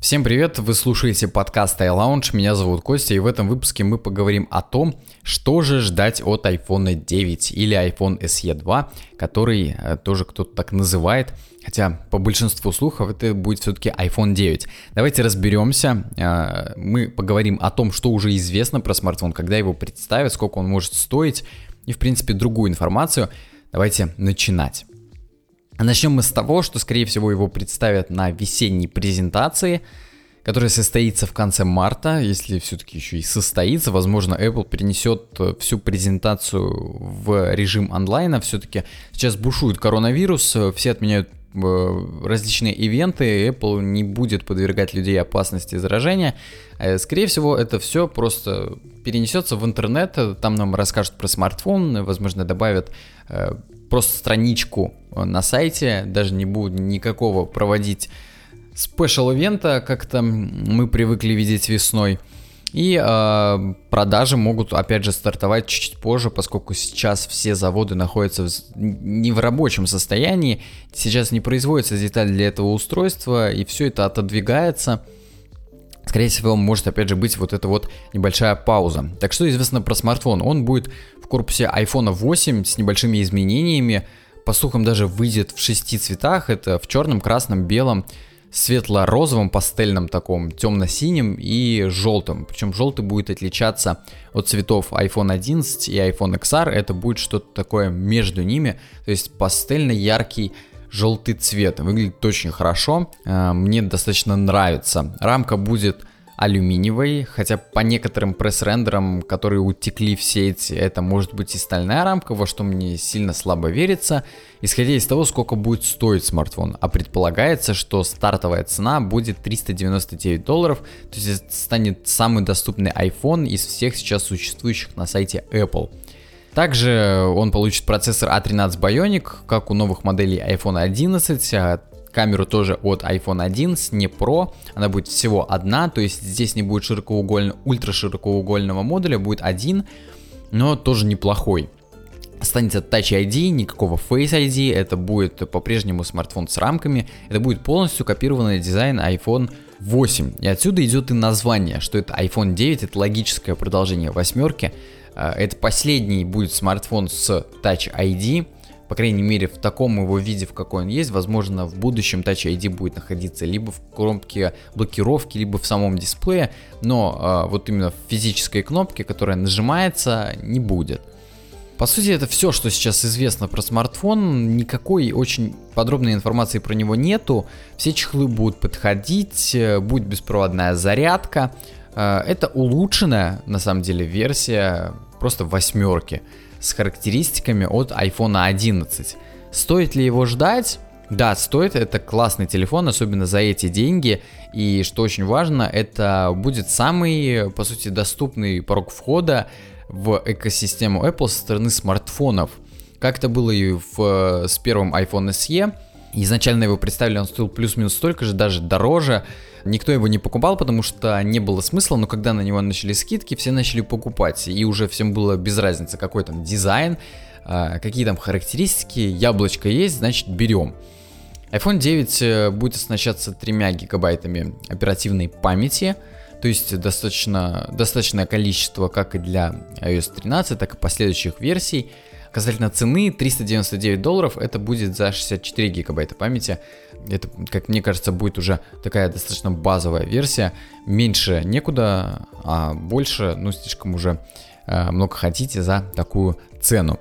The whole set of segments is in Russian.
Всем привет, вы слушаете подкаст iLounge, меня зовут Костя, и в этом выпуске мы поговорим о том, что же ждать от iPhone 9 или iPhone SE 2, который э, тоже кто-то так называет, хотя по большинству слухов это будет все-таки iPhone 9. Давайте разберемся, э, мы поговорим о том, что уже известно про смартфон, когда его представят, сколько он может стоить, и в принципе другую информацию. Давайте начинать. Начнем мы с того, что, скорее всего, его представят на весенней презентации, которая состоится в конце марта, если все-таки еще и состоится. Возможно, Apple перенесет э, всю презентацию в режим онлайна. Все-таки сейчас бушует коронавирус, э, все отменяют э, различные ивенты, Apple не будет подвергать людей опасности заражения. Скорее всего, это все просто перенесется в интернет, там нам расскажут про смартфон, возможно, добавят просто страничку э, на сайте, даже не будут никакого проводить special event а, как то мы привыкли видеть весной. И э, продажи могут, опять же, стартовать чуть-чуть позже, поскольку сейчас все заводы находятся в, не в рабочем состоянии. Сейчас не производится деталь для этого устройства, и все это отодвигается. Скорее всего, может, опять же, быть вот эта вот небольшая пауза. Так что известно про смартфон? Он будет корпусе iPhone 8 с небольшими изменениями. По слухам даже выйдет в шести цветах. Это в черном, красном, белом, светло-розовом, пастельном таком, темно-синем и желтом. Причем желтый будет отличаться от цветов iPhone 11 и iPhone XR. Это будет что-то такое между ними. То есть пастельно-яркий желтый цвет. Выглядит очень хорошо. Э, мне достаточно нравится. Рамка будет алюминиевой, хотя по некоторым пресс-рендерам, которые утекли в сеть, это может быть и стальная рамка, во что мне сильно слабо верится, исходя из того, сколько будет стоить смартфон. А предполагается, что стартовая цена будет 399 долларов, то есть это станет самый доступный iPhone из всех сейчас существующих на сайте Apple. Также он получит процессор A13 а Bionic, как у новых моделей iPhone 11, камеру тоже от iPhone 11, не Pro, она будет всего одна, то есть здесь не будет широкоугольного, ультра широкоугольного модуля, будет один, но тоже неплохой. Останется Touch ID, никакого Face ID, это будет по-прежнему смартфон с рамками, это будет полностью копированный дизайн iPhone 8. И отсюда идет и название, что это iPhone 9, это логическое продолжение восьмерки. Э, это последний будет смартфон с Touch ID, по крайней мере, в таком его виде, в какой он есть, возможно, в будущем Touch ID будет находиться либо в кнопке блокировки, либо в самом дисплее, но э, вот именно в физической кнопке, которая нажимается, не будет. По сути, это все, что сейчас известно про смартфон. Никакой очень подробной информации про него нету. Все чехлы будут подходить, э, будет беспроводная зарядка. Э, это улучшенная, на самом деле, версия просто восьмерки с характеристиками от iPhone 11. Стоит ли его ждать? Да, стоит, это классный телефон, особенно за эти деньги. И что очень важно, это будет самый, по сути, доступный порог входа в экосистему Apple со стороны смартфонов. Как это было и в, с первым iPhone SE. Изначально его представили, он стоил плюс-минус столько же, даже дороже. Никто его не покупал, потому что не было смысла, но когда на него начали скидки, все начали покупать, и уже всем было без разницы, какой там дизайн, а, какие там характеристики, яблочко есть, значит берем. iPhone 9 э, будет оснащаться 3 гигабайтами оперативной памяти, то есть достаточно, достаточное количество как и для iOS 13, так и последующих версий. Касательно цены, 399 долларов это будет за 64 гигабайта памяти. Это, как мне кажется, будет уже такая достаточно базовая версия. Меньше некуда, а больше, ну, слишком уже э, много хотите за такую цену.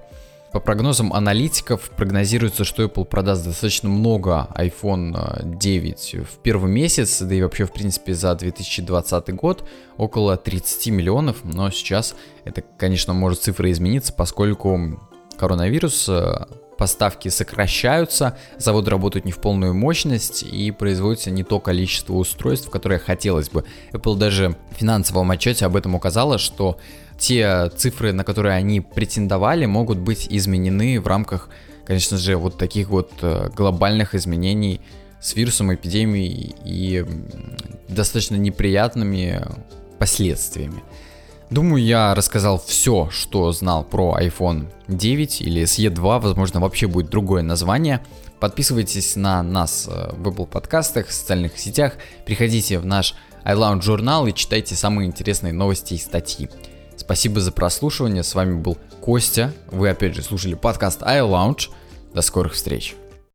По прогнозам аналитиков прогнозируется, что Apple продаст достаточно много iPhone 9 в первый месяц, да и вообще в принципе за 2020 год около 30 миллионов, но сейчас это, конечно, может цифра измениться, поскольку коронавирус, э, поставки сокращаются, заводы работают не в полную мощность и производится не то количество устройств, которое хотелось бы. Apple даже в финансовом отчете об этом указала, что те цифры, на которые они претендовали, могут быть изменены в рамках, конечно же, вот таких вот э, глобальных изменений с вирусом эпидемии и достаточно неприятными последствиями. Думаю, я рассказал все, что знал про iPhone 9 или SE 2, возможно, вообще будет другое название. Подписывайтесь на нас э, в Apple подкастах, в социальных сетях, приходите в наш iLounge журнал и читайте самые интересные новости и статьи. Спасибо за прослушивание, с вами был Костя, вы опять же слушали подкаст iLounge, до скорых встреч.